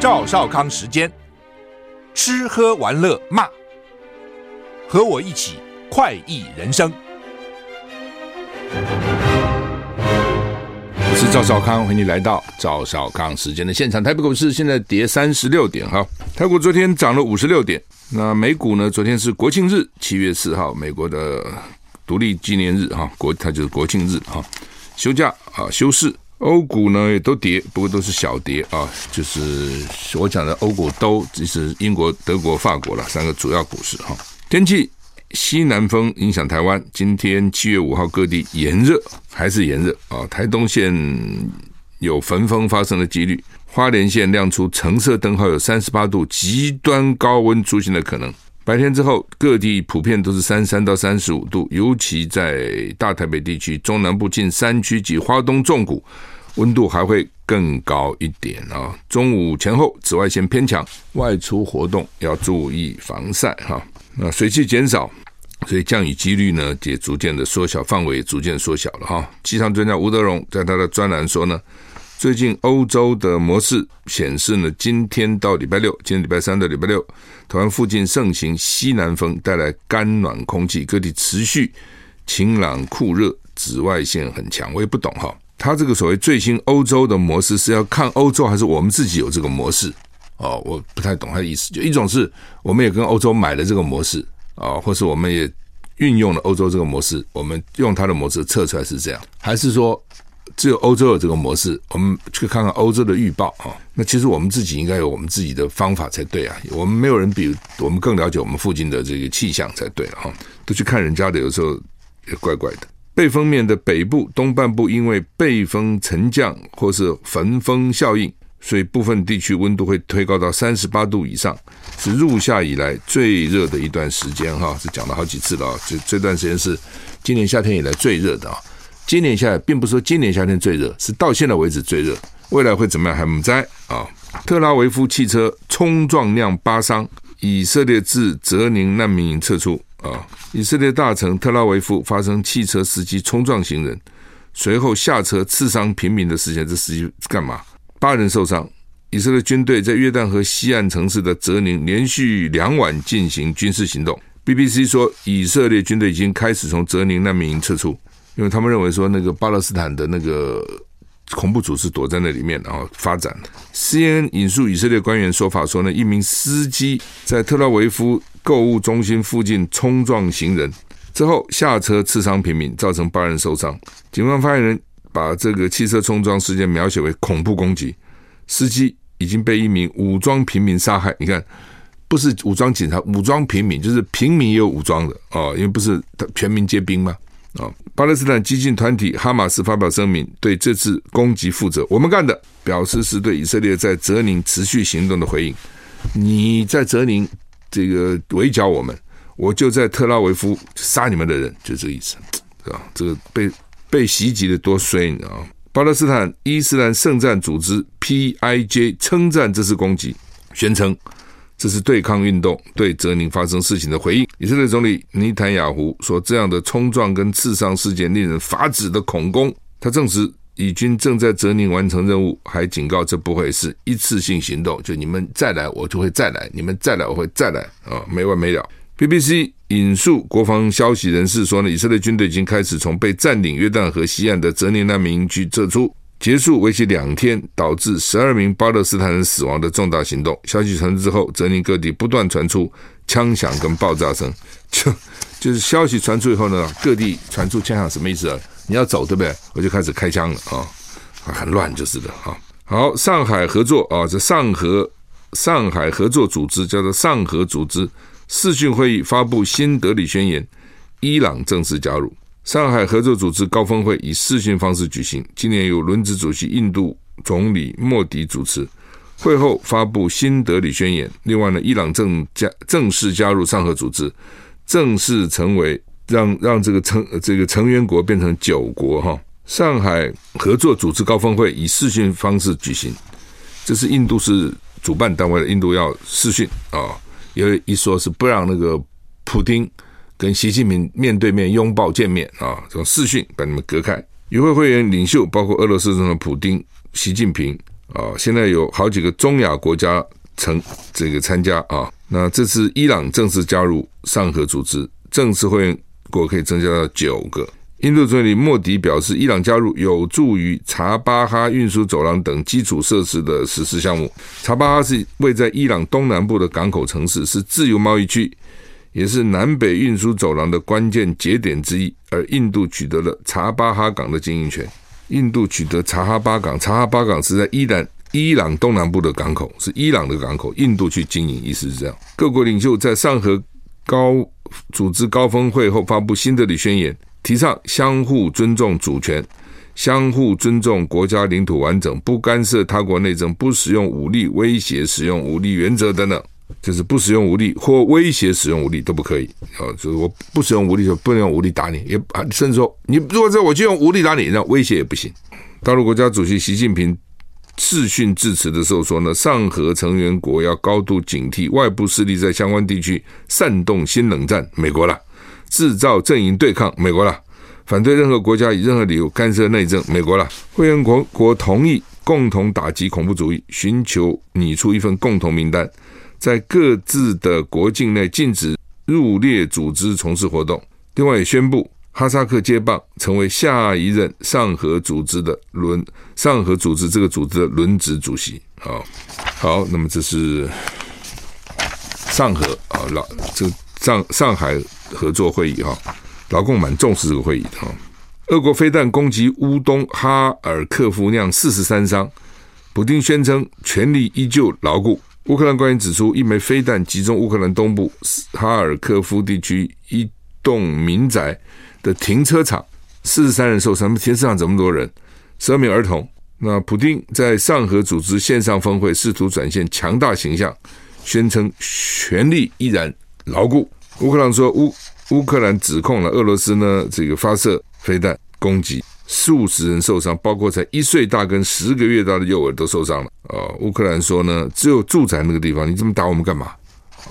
赵少康时间，吃喝玩乐骂，和我一起快意人生。我是赵少康，欢迎你来到赵少康时间的现场。台北股市现在跌三十六点哈，台股昨天涨了五十六点。那美股呢？昨天是国庆日，七月四号，美国的独立纪念日哈，国它就是国庆日哈，休假啊，休市。欧股呢也都跌，不过都是小跌啊，就是我讲的欧股都就是英国、德国、法国了三个主要股市哈。天气西南风影响台湾，今天七月五号各地炎热，还是炎热啊。台东县有焚风发生的几率，花莲县亮出橙色灯号，有三十八度极端高温出现的可能。白天之后，各地普遍都是三十三到三十五度，尤其在大台北地区、中南部近山区及花东重谷，温度还会更高一点啊。中午前后紫外线偏强，外出活动要注意防晒哈。那水汽减少，所以降雨几率呢也逐渐的缩小，范围逐渐缩小了哈。气象专家吴德荣在他的专栏说呢。最近欧洲的模式显示呢，今天到礼拜六，今天礼拜三到礼拜六，台湾附近盛行西南风，带来干暖空气，各地持续晴朗酷热，紫外线很强。我也不懂哈，他这个所谓最新欧洲的模式是要看欧洲，还是我们自己有这个模式？哦，我不太懂他的意思。就一种是我们也跟欧洲买了这个模式啊，或是我们也运用了欧洲这个模式，我们用它的模式测出来是这样，还是说？只有欧洲有这个模式，我们去看看欧洲的预报啊。那其实我们自己应该有我们自己的方法才对啊。我们没有人比我们更了解我们附近的这个气象才对了哈。都去看人家的，有时候也怪怪的。背风面的北部、东半部因为背风沉降或是焚风效应，所以部分地区温度会推高到三十八度以上，是入夏以来最热的一段时间哈。是讲了好几次了啊。这这段时间是今年夏天以来最热的啊。今年夏并不是说今年夏天最热，是到现在为止最热。未来会怎么样还不知啊？特拉维夫汽车冲撞酿八伤，以色列自泽宁难民营撤出啊！以色列大城特拉维夫发生汽车司机冲撞行人，随后下车刺伤平民的事件。这司机干嘛？八人受伤。以色列军队在约旦河西岸城市的泽宁连续两晚进行军事行动。BBC 说，以色列军队已经开始从泽宁难民营撤出。因为他们认为说，那个巴勒斯坦的那个恐怖组织躲在那里面，然后发展。CNN 引述以色列官员说法说呢，一名司机在特拉维夫购物中心附近冲撞行人之后下车刺伤平民，造成八人受伤。警方发言人把这个汽车冲撞事件描写为恐怖攻击，司机已经被一名武装平民杀害。你看，不是武装警察，武装平民就是平民也有武装的哦，因为不是全民皆兵嘛。啊，巴勒斯坦激进团体哈马斯发表声明，对这次攻击负责。我们干的，表示是对以色列在泽宁持续行动的回应。你在泽宁这个围剿我们，我就在特拉维夫杀你们的人，就这个意思，是吧？这个被被袭击的多衰，你知道吗？巴勒斯坦伊斯兰圣战组织 PIJ 称赞这次攻击，宣称。这是对抗运动对泽宁发生事情的回应。以色列总理尼坦雅胡说：“这样的冲撞跟刺伤事件令人发指的恐攻。”他证实以军正在泽宁完成任务，还警告这不会是一次性行动，就你们再来我就会再来，你们再来我会再来啊，没完没了。BBC 引述国防消息人士说呢，以色列军队已经开始从被占领约旦河西岸的泽宁难民营区撤出。结束为期两天，导致十二名巴勒斯坦人死亡的重大行动。消息传出之后，泽宁各地不断传出枪响跟爆炸声。就就是消息传出以后呢，各地传出枪响，什么意思啊？你要走对不对？我就开始开枪了啊，很乱就是的啊。好，上海合作啊，这上合上海合作组织叫做上合组织视讯会议发布新德里宣言，伊朗正式加入。上海合作组织高峰会以视讯方式举行，今年由轮值主席印度总理莫迪主持。会后发布新德里宣言。另外呢，伊朗正加正式加入上合组织，正式成为让让这个成这个成员国变成九国哈。上海合作组织高峰会以视讯方式举行，这是印度是主办单位的，印度要视讯啊，有一说是不让那个普丁。跟习近平面对面拥抱见面啊，这种视讯把你们隔开。与会会员领袖包括俄罗斯总统普丁、习近平啊。现在有好几个中亚国家成这个参加啊。那这次伊朗正式加入上合组织，正式会员国可以增加到九个。印度总理莫迪表示，伊朗加入有助于查巴哈运输走廊等基础设施的实施项目。查巴哈是位在伊朗东南部的港口城市，是自由贸易区，也是南北运输走廊的关键节点之一。而印度取得了查巴哈港的经营权。印度取得查哈巴港，查哈巴港是在伊朗伊朗东南部的港口，是伊朗的港口，印度去经营，意思是这样。各国领袖在上合高组织高峰会后发布新德里宣言。提倡相互尊重主权，相互尊重国家领土完整，不干涉他国内政，不使用武力威胁使用武力原则等等，就是不使用武力或威胁使用武力都不可以。啊，就是我不使用武力就不能用武力打你，也，甚至说你如果说我就用武力打你，那威胁也不行。大陆国家主席习近平视讯致辞的时候说呢，上合成员国要高度警惕外部势力在相关地区煽动新冷战，美国了。制造阵营对抗，美国了；反对任何国家以任何理由干涉内政，美国了。会员国国同意共同打击恐怖主义，寻求拟出一份共同名单，在各自的国境内禁止入列组织从事活动。另外也宣布哈萨克接棒成为下一任上合组织的轮上合组织这个组织的轮值主席。好，好，那么这是上合啊，老这上上海。合作会议哈，老共蛮重视这个会议的哈。俄国飞弹攻击乌东哈尔科夫，酿四十三伤。普丁宣称全力依旧牢固。乌克兰官员指出，一枚飞弹击中乌克兰东部哈尔科夫地区一栋民宅的停车场，四十三人受伤。停车场这么多人，十二名儿童。那普丁在上合组织线上峰会试图展现强大形象，宣称权力依然牢固。乌克兰说乌乌克兰指控了俄罗斯呢，这个发射飞弹攻击，数十人受伤，包括才一岁大跟十个月大的幼儿都受伤了。哦，乌克兰说呢，只有住宅那个地方，你这么打我们干嘛？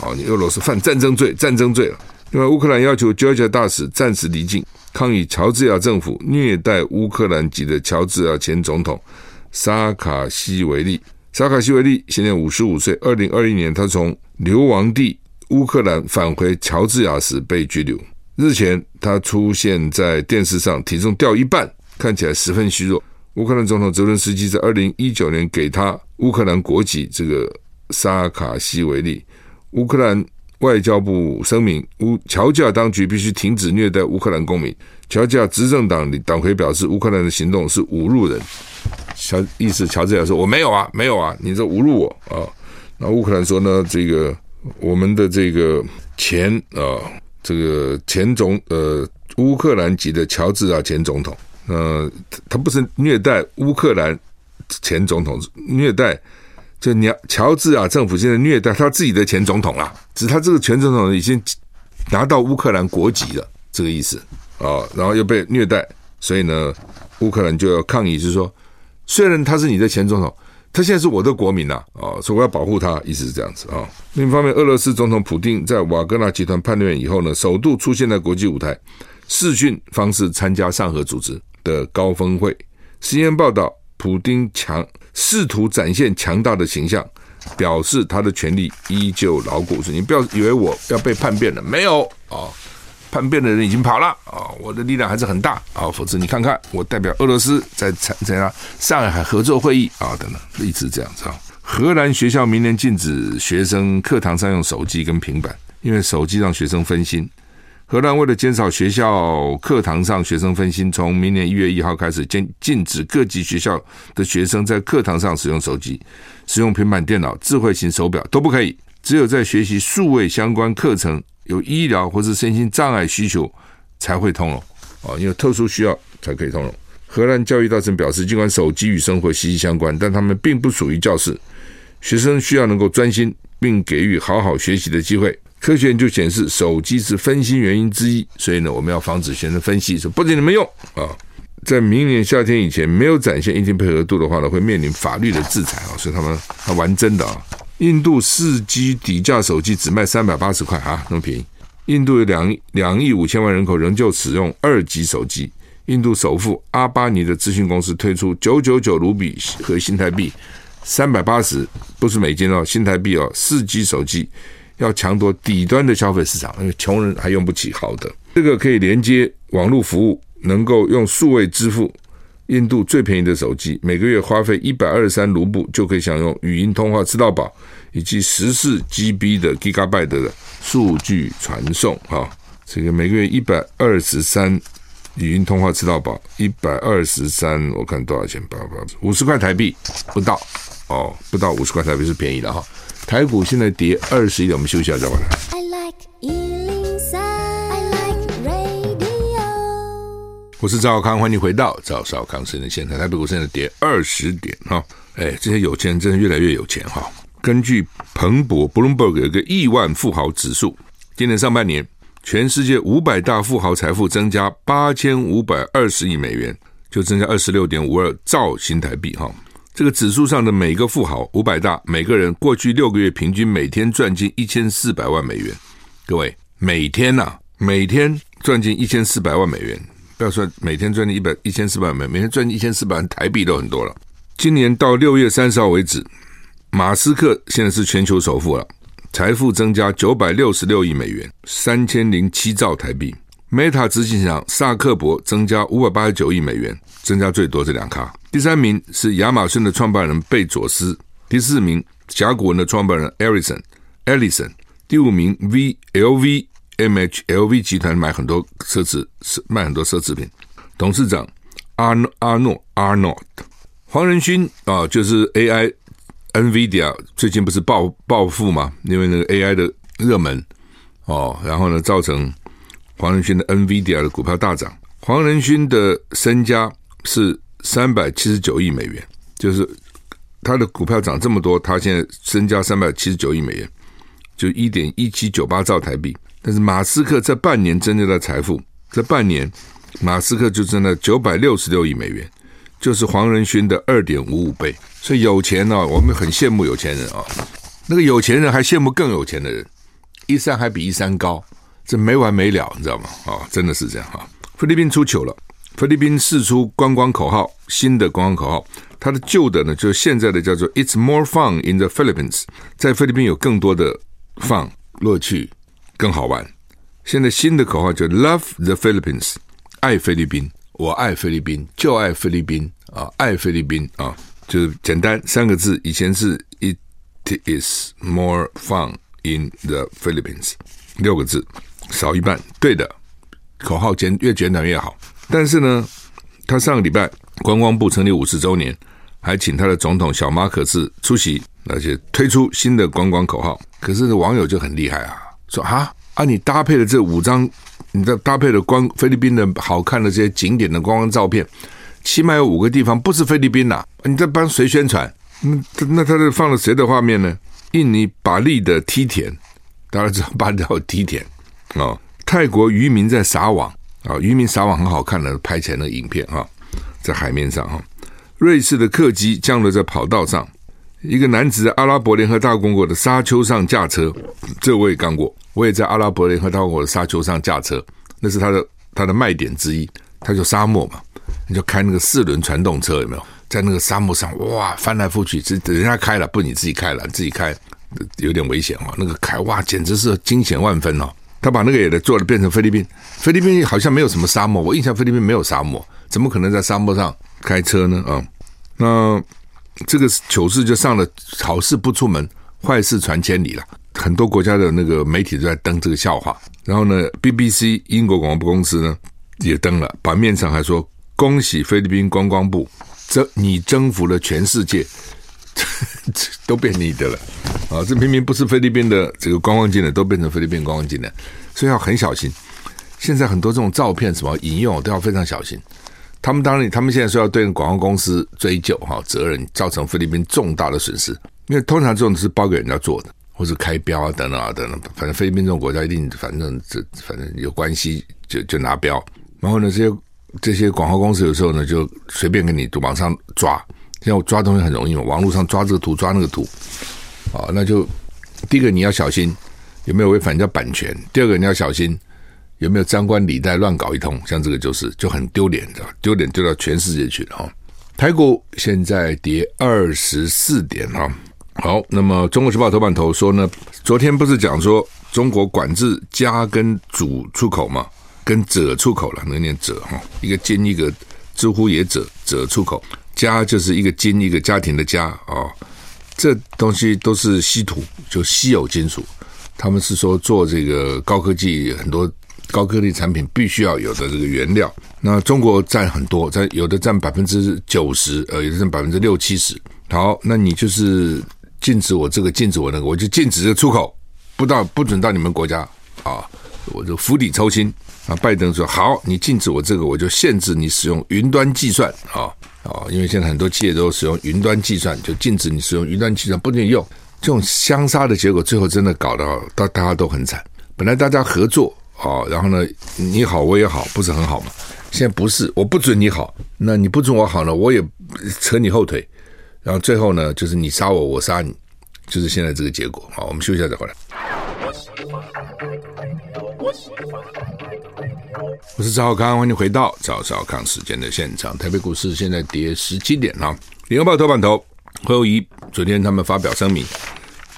哦，你俄罗斯犯战争罪，战争罪了。另外，乌克兰要求乔治亚大使暂时离境，抗议乔治亚政府虐待乌克兰籍的乔治亚前总统萨卡西维利。萨卡西维利现年五十五岁，二零二一年他从流亡地。乌克兰返回乔治亚时被拘留。日前，他出现在电视上，体重掉一半，看起来十分虚弱。乌克兰总统泽伦斯基在二零一九年给他乌克兰国籍。这个萨卡西维利，乌克兰外交部声明：乌乔治亚当局必须停止虐待乌克兰公民。乔治亚执政党党魁表示，乌克兰的行动是侮辱人。乔意思，乔治亚说：“我没有啊，没有啊，你这侮辱我啊。”那乌克兰说呢？这个。我们的这个前啊，这个前总呃乌克兰籍的乔治亚前总统，呃，他不是虐待乌克兰前总统，虐待就你乔治啊政府现在虐待他自己的前总统了，指他这个前总统已经拿到乌克兰国籍了，这个意思啊，然后又被虐待，所以呢，乌克兰就要抗议，就是说，虽然他是你的前总统。他现在是我的国民呐，啊，所以我要保护他，意思是这样子啊。另一方面，俄罗斯总统普丁在瓦格纳集团叛乱以后呢，首度出现在国际舞台，视讯方式参加上合组织的高峰会。CNN 报道，普丁强试图展现强大的形象，表示他的权力依旧牢固。你不要以为我要被叛变了，没有啊。叛变的人已经跑了啊！我的力量还是很大啊！否则你看看，我代表俄罗斯在参加上海合作会议啊等等，一直这样子啊。荷兰学校明年禁止学生课堂上用手机跟平板，因为手机让学生分心。荷兰为了减少学校课堂上学生分心，从明年一月一号开始，禁禁止各级学校的学生在课堂上使用手机、使用平板电脑、智慧型手表都不可以，只有在学习数位相关课程。有医疗或是身心障碍需求才会通融啊，因为特殊需要才可以通融。荷兰教育大臣表示，尽管手机与生活息息相关，但他们并不属于教室。学生需要能够专心，并给予好好学习的机会。科学研究显示，手机是分心原因之一，所以呢，我们要防止学生分析，说不仅你们用啊。在明年夏天以前没有展现一定配合度的话呢，会面临法律的制裁啊。所以他们还玩真的啊。印度四 G 底价手机只卖三百八十块啊，那么便宜。印度有两两亿五千万人口仍旧使用二级手机。印度首富阿巴尼的咨询公司推出九九九卢比和新台币三百八十不是美金哦，新台币哦，四 G 手机要抢夺底端的消费市场，因为穷人还用不起好的。这个可以连接网络服务，能够用数位支付。印度最便宜的手机，每个月花费一百二十三卢布就可以享用语音通话吃到饱，以及十四 GB 的 Gigabyte 的数据传送。哈，这个每个月一百二十三语音通话吃到饱，一百二十三，我看多少钱？八八五十块台币不到哦，不到五十块台币是便宜的哈。台股现在跌二十一点，我们休息一下再回来。我是赵少康，欢迎回到赵少康私人现场。台北股市现在跌二十点哈，哎，这些有钱人真的越来越有钱哈。根据彭博 （Bloomberg） 有一个亿万富豪指数，今年上半年全世界五百大富豪财富增加八千五百二十亿美元，就增加二十六点五二兆新台币哈。这个指数上的每个富豪五百大，每个人过去六个月平均每天赚进一千四百万美元。各位，每天呐、每天赚进一千四百万美元。不要说每天赚进一百一千四百万，每天赚进一千四百万台币都很多了。今年到六月三十号为止，马斯克现在是全球首富了，财富增加九百六十六亿美元，三千零七兆台币。Meta 执行长萨克伯增加五百八十九亿美元，增加最多这两咖。第三名是亚马逊的创办人贝佐斯，第四名甲骨文的创办人 Ellison Ellison，第五名 VLV。M H L V 集团买很多奢侈，卖很多奢侈品。董事长阿诺阿诺阿诺黄仁勋啊，就是 A I NVIDIA 最近不是暴暴富嘛？因为那个 A I 的热门哦，然后呢，造成黄仁勋的 NVIDIA 的股票大涨。黄仁勋的身家是三百七十九亿美元，就是他的股票涨这么多，他现在身家三百七十九亿美元，就一点一七九八兆台币。但是马斯克这半年增加的财富，这半年马斯克就增了九百六十六亿美元，就是黄仁勋的二点五五倍。所以有钱呢，我们很羡慕有钱人啊。那个有钱人还羡慕更有钱的人，一山还比一山高，这没完没了，你知道吗？啊，真的是这样哈。菲律宾出糗了，菲律宾释出观光口号，新的观光口号，它的旧的呢，就是现在的叫做 "It's more fun in the Philippines"，在菲律宾有更多的 fun 乐趣。更好玩。现在新的口号叫 Love the Philippines，爱菲律宾，我爱菲律宾，就爱菲律宾啊，爱菲律宾啊，就是简单三个字。以前是 It is more fun in the Philippines，六个字少一半。对的，口号简越简短越好。但是呢，他上个礼拜观光部成立五十周年，还请他的总统小马可仕出席，而且推出新的观光口号。可是网友就很厉害啊。说啊啊！你搭配的这五张，你的搭配的光菲律宾的好看的这些景点的观光照片，起码有五个地方不是菲律宾呐、你在帮谁宣传？那那他是放了谁的画面呢？印尼巴利的梯田，大家知道巴厘岛梯田哦。泰国渔民在撒网啊，渔民撒网很好看的，拍起来那个影片哈，在海面上哈。瑞士的客机降落在跑道上。一个男子在阿拉伯联合大公国的沙丘上驾车，这我也干过，我也在阿拉伯联合大公国的沙丘上驾车，那是他的他的卖点之一。他就沙漠嘛，你就开那个四轮传动车，有没有？在那个沙漠上，哇，翻来覆去，是人家开了，不你自己开了，自己开有点危险哦。那个开哇，简直是惊险万分哦。他把那个也做了，变成菲律宾，菲律宾好像没有什么沙漠，我印象菲律宾没有沙漠，怎么可能在沙漠上开车呢？啊，那。这个糗事就上了，好事不出门，坏事传千里了。很多国家的那个媒体都在登这个笑话。然后呢，BBC 英国广播公司呢也登了，版面上还说：“恭喜菲律宾观光部，征你征服了全世界，都变你的了。”啊，这明明不是菲律宾的这个观光景点，都变成菲律宾观光景点，所以要很小心。现在很多这种照片什么引用都要非常小心。他们当然，他们现在说要对广告公司追究哈责任，造成菲律宾重大的损失。因为通常这种是包给人家做的，或者开标啊等等啊等等。反正菲律宾这种国家一定，反正这反正有关系就就拿标。然后呢，这些这些广告公司有时候呢就随便给你往上抓。现在我抓东西很容易嘛，网络上抓这个图抓那个图，啊，那就第一个你要小心有没有违反人家版权，第二个你要小心。有没有张冠李戴乱搞一通？像这个就是就很丢脸，的丢脸丢到全世界去了哈。台股现在跌二十四点哈。好，那么《中国时报》头版头说呢，昨天不是讲说中国管制家跟主出口嘛，跟者出口了，能念者哈，一个金一个知乎也者者出口，家就是一个金一个家庭的家啊、这东西都是稀土，就稀有金属，他们是说做这个高科技很多高科技产品必须要有的这个原料，那中国占很多，在有的占百分之九十，呃，有的占百分之六七十，好，那你就是。禁止我这个，禁止我那个，我就禁止这出口，不到不准到你们国家啊！我就釜底抽薪啊！拜登说好，你禁止我这个，我就限制你使用云端计算啊啊！因为现在很多企业都使用云端计算，就禁止你使用云端计算，不准用。这种相杀的结果，最后真的搞到到大家都很惨。本来大家合作啊，然后呢，你好我也好，不是很好吗？现在不是，我不准你好，那你不准我好呢，我也扯你后腿。然后最后呢，就是你杀我，我杀你，就是现在这个结果。好，我们休息一下再回来。我喜欢我是赵少康，欢迎回到赵少康时间的现场。台北股市现在跌十七点啊。联合报头版头，侯友宜昨天他们发表声明，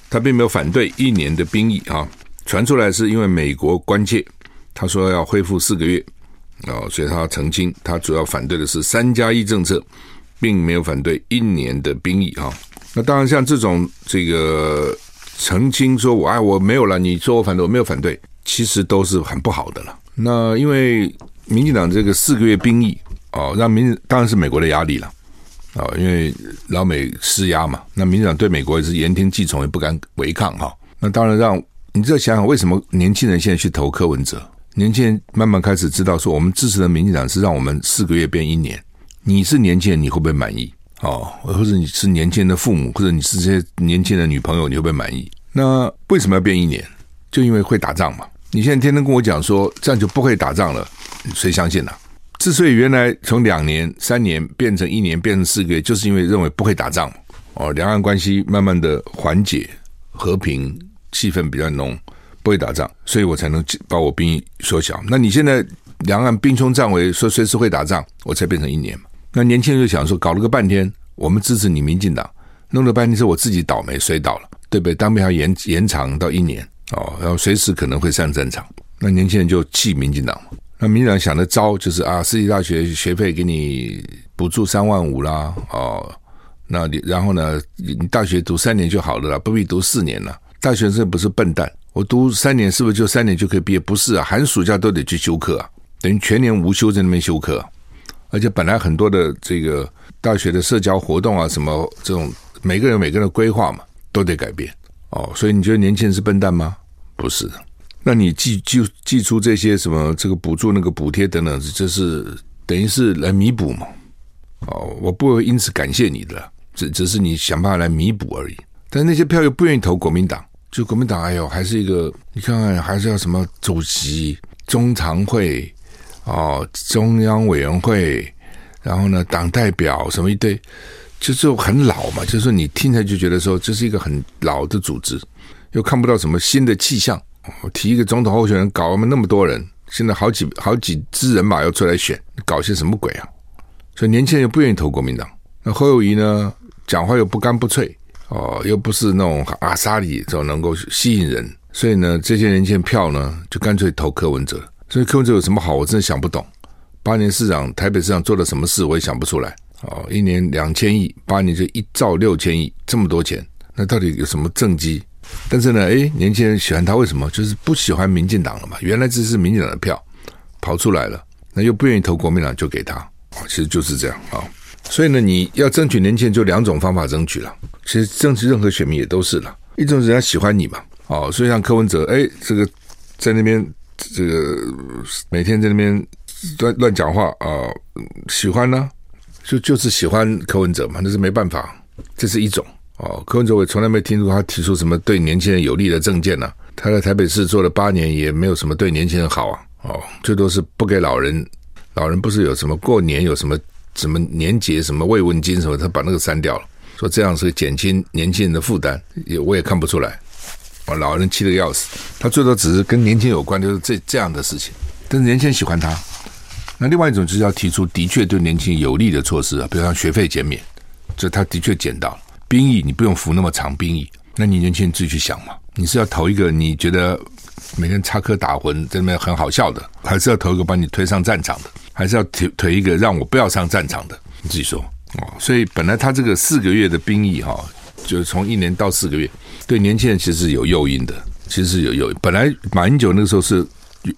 他并没有反对一年的兵役啊，传出来是因为美国关切，他说要恢复四个月啊，所以他澄清，他主要反对的是三加一政策。并没有反对一年的兵役啊，那当然像这种这个澄清说我爱我没有了，你说我反对我没有反对，其实都是很不好的了。那因为民进党这个四个月兵役哦，让民当然是美国的压力了啊，因为老美施压嘛，那民进党对美国也是言听计从，也不敢违抗哈。那当然让你再想想，为什么年轻人现在去投柯文哲？年轻人慢慢开始知道说，我们支持的民进党是让我们四个月变一年。你是年轻人，你会不会满意？哦，或者你是年轻人的父母，或者你是这些年轻人的女朋友，你会不会满意？那为什么要变一年？就因为会打仗嘛。你现在天天跟我讲说这样就不会打仗了，谁相信呢、啊？之所以原来从两年、三年变成一年，变成四个月，就是因为认为不会打仗哦，两岸关系慢慢的缓解，和平气氛比较浓，不会打仗，所以我才能把我兵役缩小。那你现在两岸兵凶战危，说随时会打仗，我才变成一年。那年轻人就想说，搞了个半天，我们支持你民进党，弄了半天是我自己倒霉，摔倒了，对不对？当兵还延延长到一年哦，然后随时可能会上战场。那年轻人就气民进党嘛。那民进党想的招就是啊，私立大学学费给你补助三万五啦，哦，那你然后呢，你大学读三年就好了啦，不必读四年了。大学生不是笨蛋，我读三年是不是就三年就可以毕业？不是啊，寒暑假都得去修课啊，等于全年无休在那边修课。而且本来很多的这个大学的社交活动啊，什么这种每个人每个人的规划嘛，都得改变哦。所以你觉得年轻人是笨蛋吗？不是。那你寄寄寄出这些什么这个补助、那个补贴等等，这是等于是来弥补嘛？哦，我不会因此感谢你的，只只是你想办法来弥补而已。但那些票又不愿意投国民党，就国民党哎呦，还是一个你看看，还是要什么主席、中常会。哦，中央委员会，然后呢，党代表什么一堆，就是很老嘛。就是你听起来就觉得说这是一个很老的组织，又看不到什么新的气象。我提一个总统候选人，搞我们那么多人，现在好几好几支人马要出来选，搞些什么鬼啊？所以年轻人又不愿意投国民党。那侯友宜呢，讲话又不干不脆，哦，又不是那种阿萨里这种能够吸引人，所以呢，这些年轻人票呢，就干脆投柯文哲。所以柯文哲有什么好？我真的想不懂。八年市长，台北市长做了什么事，我也想不出来。哦，一年两千亿，八年就一兆六千亿，这么多钱，那到底有什么政绩？但是呢，诶，年轻人喜欢他，为什么？就是不喜欢民进党了嘛。原来这是民进党的票跑出来了，那又不愿意投国民党，就给他。其实就是这样啊。所以呢，你要争取年轻人，就两种方法争取了。其实争取任何选民也都是了，一种是人家喜欢你嘛。哦，所以像柯文哲，诶，这个在那边。这个每天在那边乱乱讲话啊、喜欢呢，就就是喜欢柯文哲嘛，那是没办法，这是一种哦。柯文哲我从来没听说他提出什么对年轻人有利的政见呢、他在台北市做了八年，也没有什么对年轻人好啊。哦，最多是不给老人，老人不是有什么过年有什么什么年节什么慰问金什么，他把那个删掉了，说这样是减轻年轻人的负担，也我也看不出来。老人气得要死，他最多只是跟年轻有关，就是这这样的事情。但是年轻人喜欢他，那另外一种就是要提出的确对年轻人有利的措施啊，比如像学费减免，这他的确减到了。兵役你不用服那么长兵役，那你年轻人自己去想嘛，你是要投一个你觉得每天插科打诨在那边很好笑的，还是要投一个把你推上战场的，还是要推推一个让我不要上战场的？你自己说哦。所以本来他这个四个月的兵役哈，就是从一年到四个月，对年轻人其实是有诱因的，其实是有诱因。本来马英九那个时候是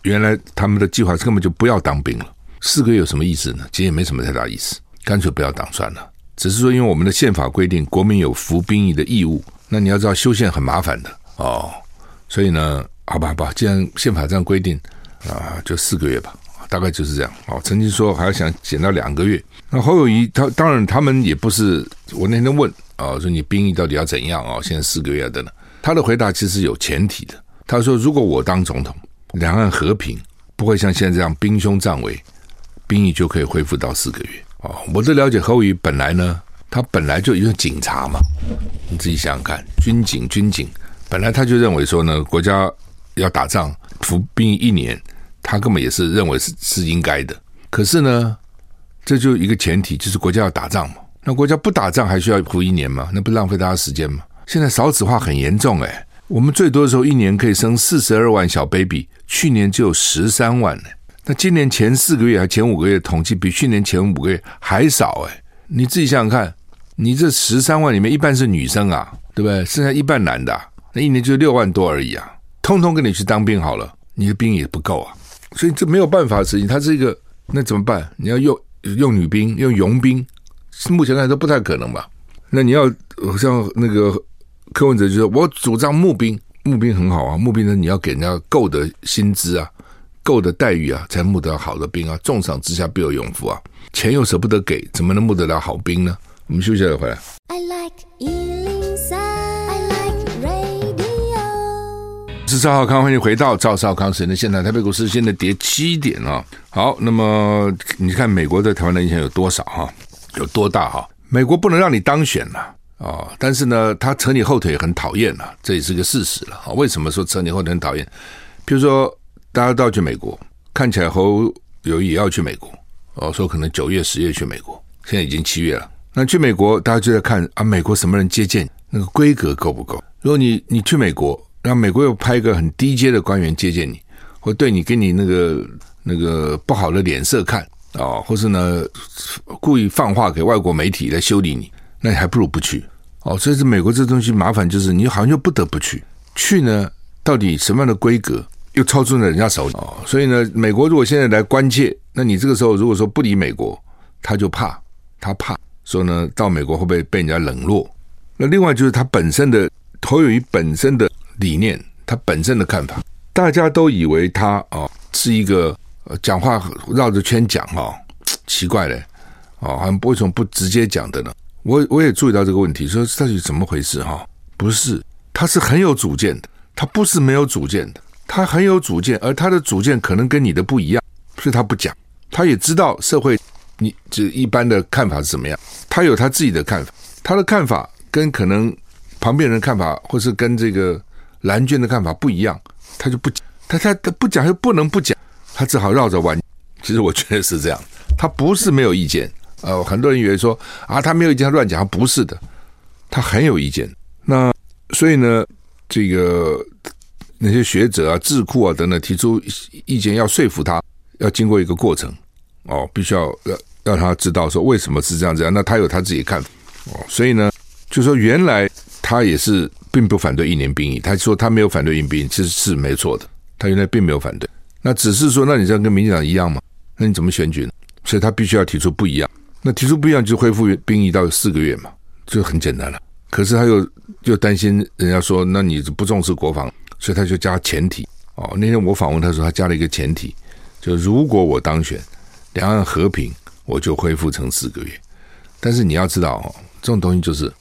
原来他们的计划是根本就不要当兵了。四个月有什么意思呢？其实也没什么太大意思，干脆不要当算了。只是说，因为我们的宪法规定，国民有服兵役的义务。那你要知道，修宪很麻烦的哦。所以呢，好吧，好吧，既然宪法这样规定啊，就四个月吧，大概就是这样。哦，曾经说还要想减到两个月。那侯友谊他当然他们也不是，我那天问啊，说你兵役到底要怎样啊？现在四个月的呢？他的回答其实有前提的。他说，如果我当总统，两岸和平，不会像现在这样兵凶战危。兵役就可以恢复到四个月哦。我的了解，侯宇本来呢，他本来就因为警察嘛，你自己想想看，军警军警，本来他就认为说呢，国家要打仗服兵一年，他根本也是认为是是应该的。可是呢，这就一个前提，就是国家要打仗嘛。那国家不打仗还需要服一年吗？那不浪费大家时间吗？现在少子化很严重哎，我们最多的时候一年可以生四十二万小 baby，去年只有十三万呢。那今年前四个月还前五个月统计比去年前五个月还少哎，你自己想想看，你这十三万里面一半是女生啊，对不对？剩下一半男的，那一年就六万多而已啊，通通跟你去当兵好了，你的兵也不够啊，所以这没有办法的事情。它是一个，那怎么办？你要用用女兵，用佣兵，目前来说不太可能吧？那你要像那个柯文哲就说，我主张募兵，募兵很好啊，募兵呢你要给人家够的薪资啊。够的待遇啊，才募得好的兵啊！重赏之下必有勇夫啊！钱又舍不得给，怎么能募得了好兵呢？我们休息一下再回来。I like 103, I like radio。是赵少康，欢迎回到赵少康时间的现场。台北股市现在跌七点啊。好，那么你看美国对台湾的影响有多少哈？有多大哈？美国不能让你当选了啊！但是呢，他扯你后腿很讨厌了，这也是个事实了啊！为什么说扯你后腿很讨厌？比如说。大家都要去美国，看起来侯友宜也要去美国哦，说可能九月、十月去美国，现在已经七月了。那去美国，大家就在看啊，美国什么人接见，那个规格够不够？如果你你去美国，让美国又派一个很低阶的官员接见你，或对你给你那个那个不好的脸色看啊、或是呢故意放话给外国媒体来修理你，那你还不如不去哦。所以是美国这东西麻烦，就是你好像又不得不去，去呢到底什么样的规格？又超出了人家手里哦，所以呢，美国如果现在来关切，那你这个时候如果说不理美国，他就怕，他怕说呢，到美国会不会被人家冷落？那另外就是他本身的侯友宜本身的理念，他本身的看法，大家都以为他哦是一个呃讲话绕着圈讲哦，奇怪嘞哦，好像为什么不直接讲的呢？我我也注意到这个问题，说到底怎么回事哈？不是，他是很有主见的，他不是没有主见的。他很有主见，而他的主见可能跟你的不一样，所以他不讲。他也知道社会你这一般的看法是怎么样，他有他自己的看法。他的看法跟可能旁边人看法，或是跟这个蓝军的看法不一样，他就不讲。他他他不讲又不能不讲，他只好绕着弯。其实我觉得是这样，他不是没有意见。呃，很多人以为说啊，他没有意见，他乱讲，他不是的，他很有意见。那所以呢，这个。那些学者啊、智库啊等等提出意见，要说服他，要经过一个过程哦，必须要让让他知道说为什么是这样这样。那他有他自己看法哦，所以呢，就说原来他也是并不反对一年兵役，他说他没有反对一兵役，其实是没错的，他原来并没有反对。那只是说，那你这样跟民进党一样吗？那你怎么选举呢？所以他必须要提出不一样。那提出不一样，就恢复兵役到四个月嘛，就很简单了。可是他又又担心人家说，那你不重视国防。所以他就加前提哦。那天我访问他说，他加了一个前提，就如果我当选，两岸和平，我就恢复成四个月。但是你要知道哦，这种东西就是，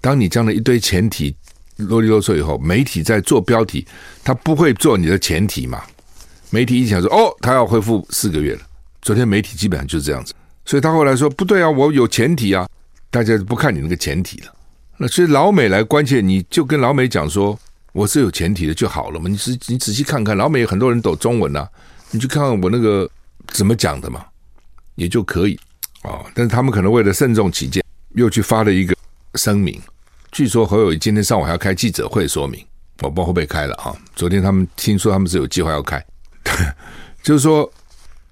当你讲了一堆前提啰里啰嗦以后，媒体在做标题，他不会做你的前提嘛？媒体一想说，哦，他要恢复四个月了。昨天媒体基本上就是这样子，所以他后来说不对啊，我有前提啊，大家不看你那个前提了。那所以老美来关切，你就跟老美讲说。我是有前提的就好了嘛？你仔你仔细看看，老美有很多人懂中文呐、啊，你去看看我那个怎么讲的嘛？也就可以哦。但是他们可能为了慎重起见，又去发了一个声明。据说侯友谊今天上午还要开记者会说明，我不知道会不会开了啊？昨天他们听说他们是有计划要开，就是说，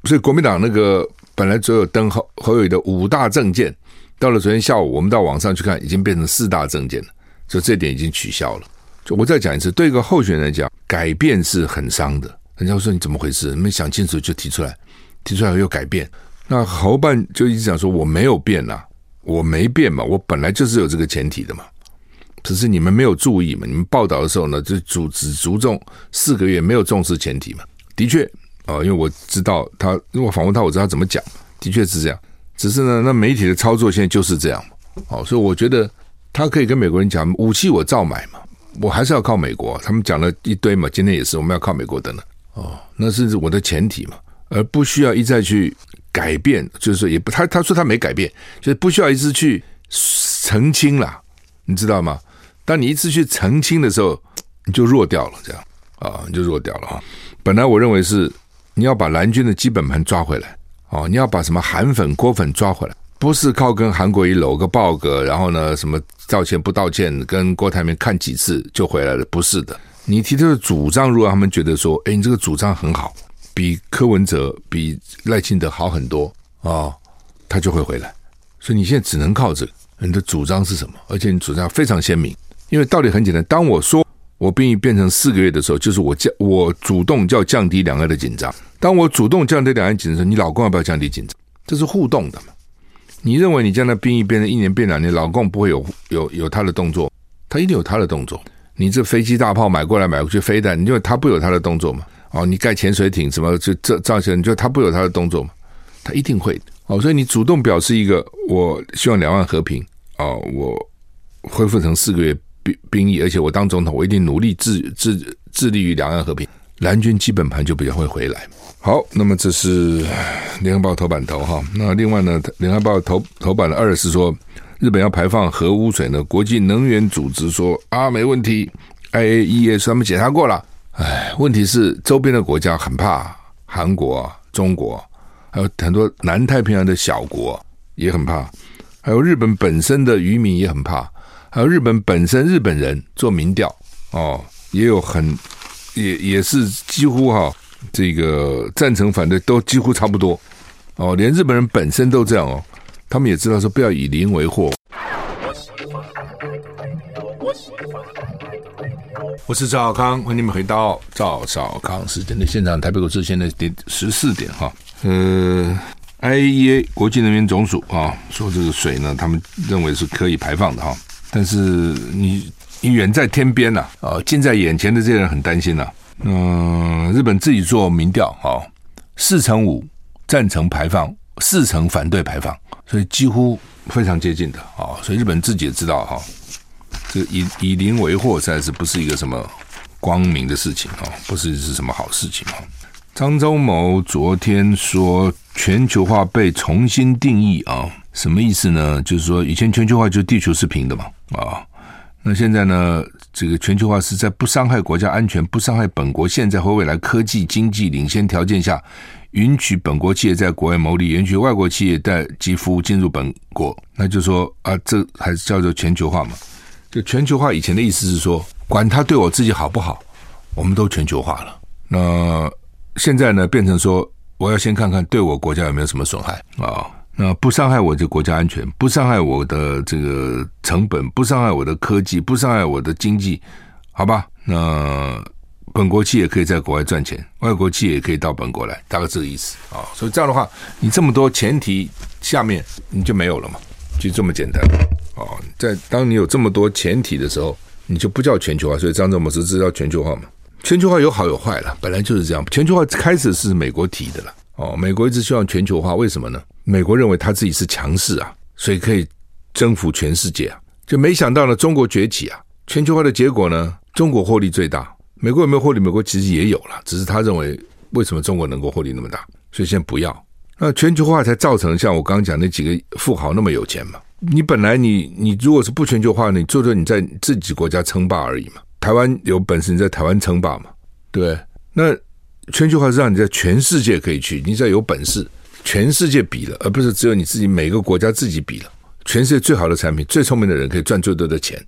所以国民党那个本来只有登侯侯友谊的五大政见，到了昨天下午，我们到网上去看，已经变成四大政见了，就这点已经取消了。我再讲一次，对一个候选人来讲，改变是很伤的。人家说你怎么回事？没想清楚就提出来，提出来又改变。那侯办就一直讲说我没有变呐、啊，我没变嘛，我本来就是有这个前提的嘛。只是你们没有注意嘛，你们报道的时候呢，就主只注重四个月，没有重视前提嘛。的确啊、哦，因为我知道他，因为我访问他，我知道他怎么讲，的确是这样。只是呢，那媒体的操作现在就是这样。哦，所以我觉得他可以跟美国人讲，武器我照买嘛，我还是要靠美国。他们讲了一堆嘛，今天也是我们要靠美国的呢。哦，那是我的前提嘛，而不需要一再去改变，就是说也不，他他说他没改变，就是不需要一次去澄清啦，你知道吗？当你一次去澄清的时候，你就弱掉了，这样啊，你就弱掉了啊。本来我认为是你要把蓝军的基本盘抓回来，哦，你要把什么韩粉、郭粉抓回来，不是靠跟韩国瑜搂个抱个，然后呢什么道歉不道歉，跟郭台铭看几次就回来了，不是的。你提出的主张，如果他们觉得说，哎，你这个主张很好，比柯文哲、比赖清德好很多啊、他就会回来。所以你现在只能靠这个。你的主张是什么？而且你主张非常鲜明，因为道理很简单。当我说我兵役变成四个月的时候，就是我降，我主动叫降低两岸的紧张。当我主动降低两岸紧张，你老公要不要降低紧张？这是互动的嘛？你认为你将来兵役变成一年变两年，老公不会有有有他的动作？他一定有他的动作。你这飞机大炮买过来买过去飞弹，你就他不有他的动作吗？哦，你盖潜水艇什么就这造型，你就他不有他的动作吗？他一定会。哦，所以你主动表示一个，我希望两岸和平哦，我恢复成四个月兵兵役，而且我当总统，我一定努力致致致力于两岸和平。蓝军基本盘就比较会回来。好，那么这是联合报头版头哈。那另外呢，联合报头头版的二是说。日本要排放核污水呢？国际能源组织说啊，没问题。IAEA 他们检查过了。哎，问题是周边的国家很怕，韩国、中国，还有很多南太平洋的小国也很怕，还有日本本身的渔民也很怕，还有日本本身日本人做民调哦，也有很也也是几乎哈，这个赞成反对都几乎差不多哦，连日本人本身都这样哦。他们也知道说不要以邻为祸。我是赵小康，欢迎你们回到赵小康时间的现场。台北股市现在点十四点哈。呃，IAEA 国际能源总署啊，说这个水呢，他们认为是可以排放的哈。但是你你远在天边呐，啊，近在眼前的这些人很担心呐。嗯，日本自己做民调啊，四成五赞成排放，四成反对排放。所以几乎非常接近的啊，所以日本自己也知道哈，这以以邻为祸实在是不是一个什么光明的事情啊，不是是什么好事情啊。张忠谋昨天说全球化被重新定义啊，什么意思呢？就是说以前全球化就是地球是平的嘛啊，那现在呢，这个全球化是在不伤害国家安全、不伤害本国现在和未来科技经济领先条件下。允许本国企业在国外牟利，允许外国企业带及服务进入本国，那就说啊，这还是叫做全球化嘛？就全球化以前的意思是说，管他对我自己好不好，我们都全球化了。那现在呢，变成说，我要先看看对我国家有没有什么损害啊？那不伤害我的国家安全，不伤害我的这个成本，不伤害我的科技，不伤害我的经济，好吧？那。本国企业可以在国外赚钱，外国企业也可以到本国来，大概这个意思啊。所以这样的话，你这么多前提下面你就没有了嘛，就这么简单啊。在当你有这么多前提的时候，你就不叫全球化。所以张忠谋是知道全球化嘛？全球化有好有坏了，本来就是这样。全球化开始是美国提的了哦，美国一直希望全球化，为什么呢？美国认为他自己是强势啊，所以可以征服全世界啊。就没想到呢，中国崛起啊，全球化的结果呢，中国获利最大。美国有没有获利？美国其实也有了，只是他认为为什么中国能够获利那么大，所以先不要。那全球化才造成像我刚刚讲那几个富豪那么有钱嘛？你本来你你如果是不全球化，你做做你在自己国家称霸而已嘛。台湾有本事你在台湾称霸嘛？对，那全球化是让你在全世界可以去，你只要有本事，全世界比了，而不是只有你自己每个国家自己比了。全世界最好的产品，最聪明的人可以赚最多的钱，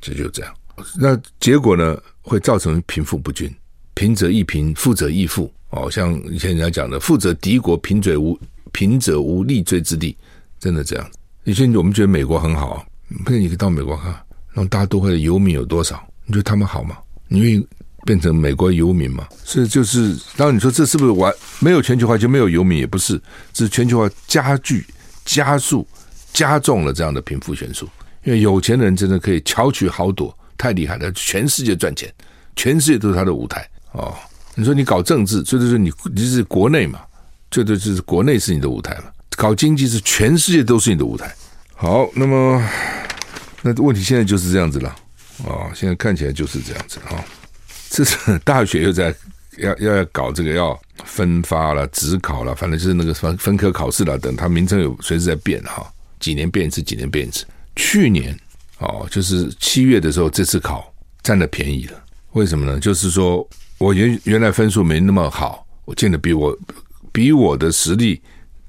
这就这样。那结果呢，会造成贫富不均，贫者易贫，富者易富。哦，像以前人家讲的“富者敌国，贫者无贫者无立锥之地”，真的这样。以前我们觉得美国很好，不是你可以到美国看，那大都会的游民有多少？你觉得他们好吗？你愿意变成美国游民嘛？所以就是，当然你说这是不是完没有全球化就没有游民？也不是，是全球化加剧、加速、加重了这样的贫富悬殊。因为有钱的人真的可以巧取豪夺，太厉害了，全世界赚钱，全世界都是他的舞台哦。你说你搞政治，最多是你你是国内嘛，这就是国内是你的舞台嘛。搞经济是全世界都是你的舞台。好，那么那问题现在就是这样子了啊、哦，现在看起来就是这样子啊、这是大学又在要要要搞这个要分发了、指考了，反正就是那个分分科考试了等，它名称有随时在变哈，几年变一次，几年变一次。去年哦，就是七月的时候，这次考占了便宜了，为什么呢？就是说。我原原来分数没那么好，我进的比我比我的实力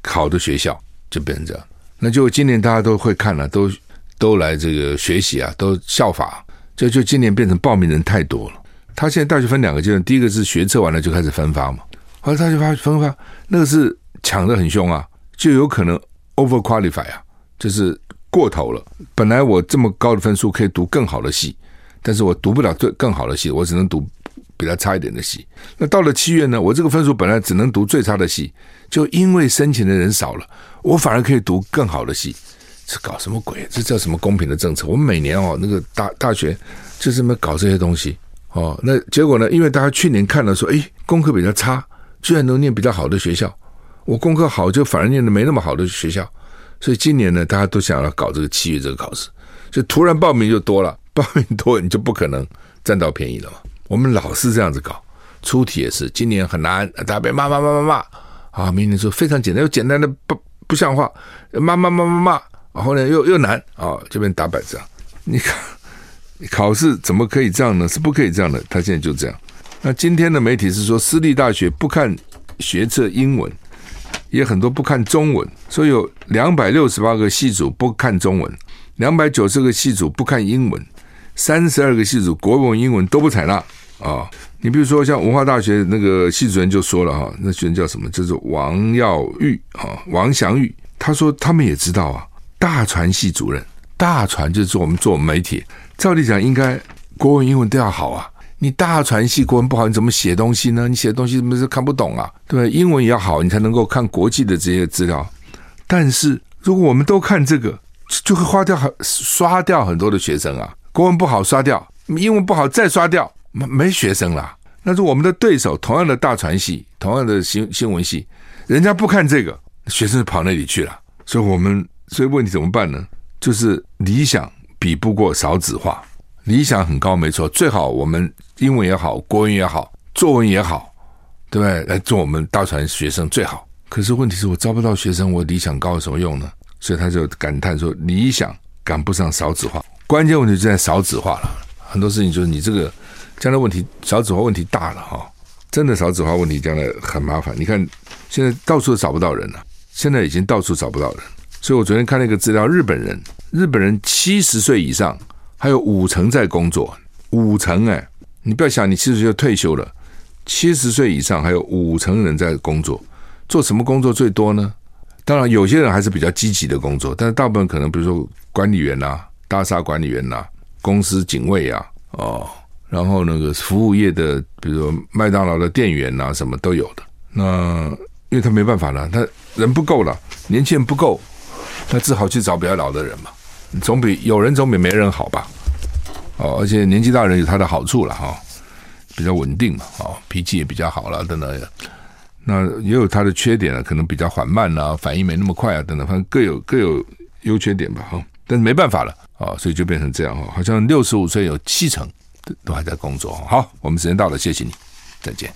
好的学校，就变成这样。那就今年大家都会看了，都都来这个学习啊，都效法。就就今年变成报名人太多了。他现在大学分两个阶段，第一个是学测完了就开始分发嘛，后来他就发分发，那个是抢得很凶啊，就有可能 over qualify 啊，就是过头了。本来我这么高的分数可以读更好的系，但是我读不了最更好的系，我只能读。比他差一点的系，那到了七月呢？我这个分数本来只能读最差的系，就因为申请的人少了，我反而可以读更好的系。这搞什么鬼？这叫什么公平的政策？我们每年哦，那个大大学就这么搞这些东西哦。那结果呢？因为大家去年看了说，哎，功课比较差，居然能念比较好的学校，我功课好就反而念的没那么好的学校，所以今年呢，大家都想要搞这个七月这个考试，就突然报名就多了，报名多你就不可能占到便宜了嘛。我们老是这样子搞，出题也是，今年很难，大家别骂骂骂骂骂啊！明年说非常简单，又简单的不不像话，骂骂骂骂骂，然后呢又又难啊，这边打板子啊！你看，考试怎么可以这样呢？是不可以这样的。他现在就这样。那今天的媒体是说，私立大学不看学测英文，也很多不看中文，说有两百六十八个系组不看中文，两百九十个系组不看英文。三十二个系组国文、英文都不采纳啊！你比如说像文化大学那个系主任就说了哈，那学生叫什么？就是王耀玉啊，王祥玉。他说他们也知道啊，大传系主任，大传就是我们做媒体，照理讲应该国文、英文都要好啊。你大传系国文不好，你怎么写东西呢？你写东西怎么是看不懂啊？对？英文也要好，你才能够看国际的这些资料。但是如果我们都看这个，就会花掉很刷掉很多的学生啊。国文不好刷掉，英文不好再刷掉，没没学生了。那是我们的对手，同样的大传系，同样的新新闻系，人家不看这个，学生跑那里去了。所以我们所以问题怎么办呢？就是理想比不过少子化，理想很高没错，最好我们英文也好，国文也好，作文也好，对不对？来做我们大船学生最好。可是问题是我招不到学生，我理想高有什么用呢？所以他就感叹说，理想赶不上少子化。关键问题就在少子化了，很多事情就是你这个将来问题少子化问题大了哈，真的少子化问题将来很麻烦。你看现在到处都找不到人了，现在已经到处找不到人。所以我昨天看那个资料，日本人日本人七十岁以上还有五成在工作，五成哎，你不要想你七十岁就退休了，七十岁以上还有五成人在工作，做什么工作最多呢？当然有些人还是比较积极的工作，但是大部分可能比如说管理员啊。大厦管理员呐、公司警卫啊，哦，然后那个服务业的，比如说麦当劳的店员呐、什么都有的。那因为他没办法了，他人不够了，年轻人不够，那只好去找比较老的人嘛。总比有人总比没人好吧？哦，而且年纪大人有他的好处了哈、比较稳定嘛，哦，脾气也比较好了等等。那也有他的缺点啊，可能比较缓慢啊，反应没那么快啊等等，反正各有各有优缺点吧哈。但是没办法了。啊，所以就变成这样哈，好像六十五岁有七成都还在工作。好，我们时间到了，谢谢你，再见。